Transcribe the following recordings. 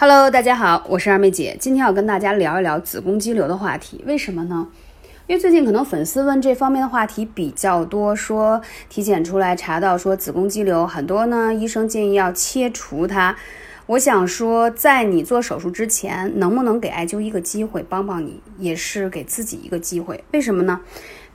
Hello，大家好，我是二妹姐，今天要跟大家聊一聊子宫肌瘤的话题。为什么呢？因为最近可能粉丝问这方面的话题比较多，说体检出来查到说子宫肌瘤，很多呢医生建议要切除它。我想说，在你做手术之前，能不能给艾灸一个机会，帮帮你，也是给自己一个机会。为什么呢？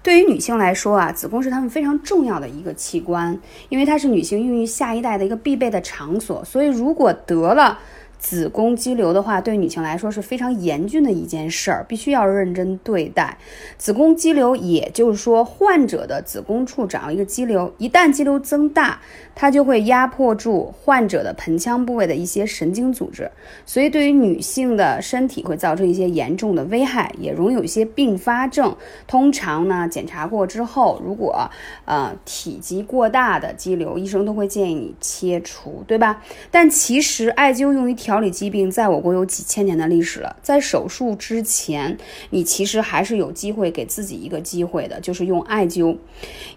对于女性来说啊，子宫是她们非常重要的一个器官，因为它是女性孕育下一代的一个必备的场所，所以如果得了。子宫肌瘤的话，对女性来说是非常严峻的一件事儿，必须要认真对待。子宫肌瘤，也就是说，患者的子宫处长一个肌瘤，一旦肌瘤增大，它就会压迫住患者的盆腔部位的一些神经组织，所以对于女性的身体会造成一些严重的危害，也容易有一些并发症。通常呢，检查过之后，如果呃体积过大的肌瘤，医生都会建议你切除，对吧？但其实艾灸用于调。调理疾病在我国有几千年的历史了，在手术之前，你其实还是有机会给自己一个机会的，就是用艾灸，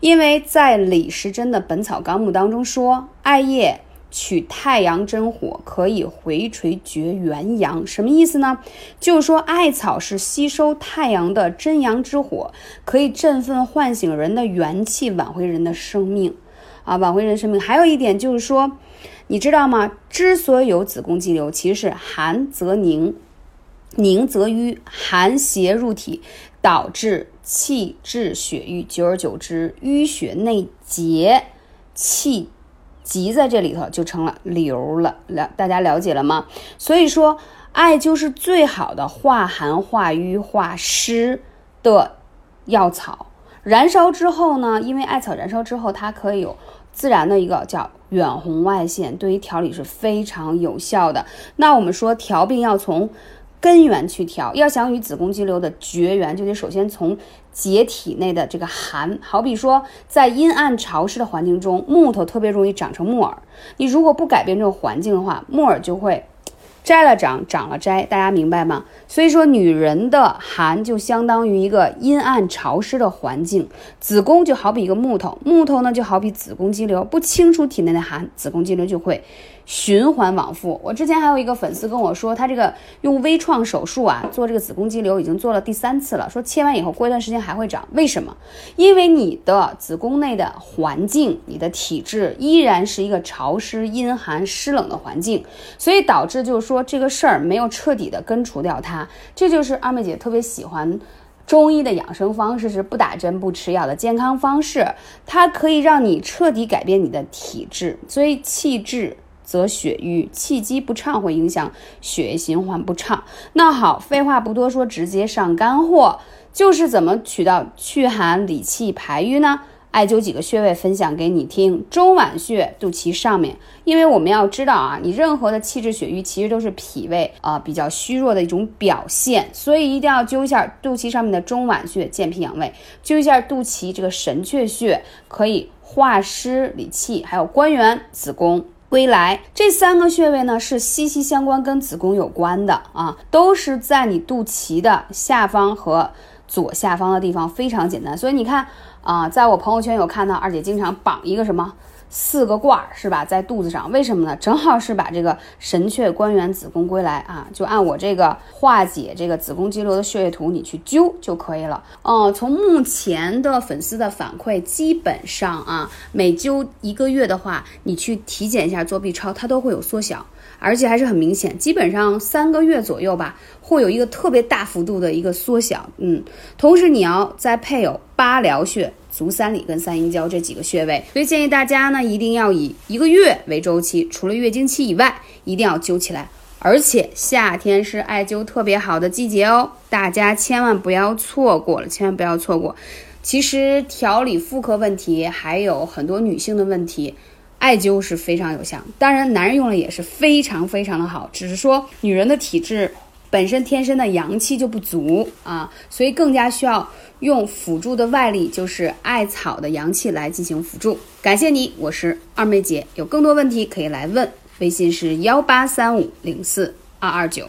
因为在李时珍的《本草纲目》当中说，艾叶取太阳真火，可以回垂绝元阳，什么意思呢？就是说艾草是吸收太阳的真阳之火，可以振奋唤醒人的元气，挽回人的生命，啊，挽回人生命。还有一点就是说。你知道吗？之所以有子宫肌瘤，其实是寒则凝，凝则瘀，寒邪入体，导致气滞血瘀，久而久之，淤血内结，气积在这里头就成了瘤了。了，大家了解了吗？所以说，艾灸是最好的化寒、化瘀、化湿的药草。燃烧之后呢，因为艾草燃烧之后，它可以有自然的一个叫。远红外线对于调理是非常有效的。那我们说调病要从根源去调，要想与子宫肌瘤的绝缘，就得首先从解体内的这个寒。好比说，在阴暗潮湿的环境中，木头特别容易长成木耳。你如果不改变这个环境的话，木耳就会。摘了长，长了摘，大家明白吗？所以说，女人的寒就相当于一个阴暗潮湿的环境，子宫就好比一个木头，木头呢就好比子宫肌瘤，不清除体内的寒，子宫肌瘤就会。循环往复。我之前还有一个粉丝跟我说，他这个用微创手术啊，做这个子宫肌瘤已经做了第三次了。说切完以后过一段时间还会长，为什么？因为你的子宫内的环境，你的体质依然是一个潮湿、阴寒、湿冷的环境，所以导致就是说这个事儿没有彻底的根除掉它。这就是二妹姐特别喜欢中医的养生方式，是不打针、不吃药的健康方式，它可以让你彻底改变你的体质，所以气滞。则血瘀，气机不畅会影响血液循环不畅。那好，废话不多说，直接上干货，就是怎么取到祛寒理气排瘀呢？艾灸几个穴位分享给你听。中脘穴，肚脐上面，因为我们要知道啊，你任何的气滞血瘀，其实都是脾胃啊比较虚弱的一种表现，所以一定要灸一下肚脐上面的中脘穴，健脾养胃；灸一下肚脐这个神阙穴，可以化湿理气，还有关元、子宫。归来这三个穴位呢是息息相关，跟子宫有关的啊，都是在你肚脐的下方和左下方的地方，非常简单。所以你看啊，在我朋友圈有看到二姐经常绑一个什么。四个罐儿是吧，在肚子上，为什么呢？正好是把这个神阙关元子宫归来啊，就按我这个化解这个子宫肌瘤的穴位图，你去灸就可以了。嗯，从目前的粉丝的反馈，基本上啊，每灸一个月的话，你去体检一下做 B 超，它都会有缩小，而且还是很明显，基本上三个月左右吧，会有一个特别大幅度的一个缩小。嗯，同时你要再配有八髎穴。足三里跟三阴交这几个穴位，所以建议大家呢一定要以一个月为周期，除了月经期以外，一定要灸起来。而且夏天是艾灸特别好的季节哦，大家千万不要错过了，千万不要错过。其实调理妇科问题还有很多女性的问题，艾灸是非常有效。当然，男人用了也是非常非常的好，只是说女人的体质。本身天生的阳气就不足啊，所以更加需要用辅助的外力，就是艾草的阳气来进行辅助。感谢你，我是二妹姐，有更多问题可以来问，微信是幺八三五零四二二九。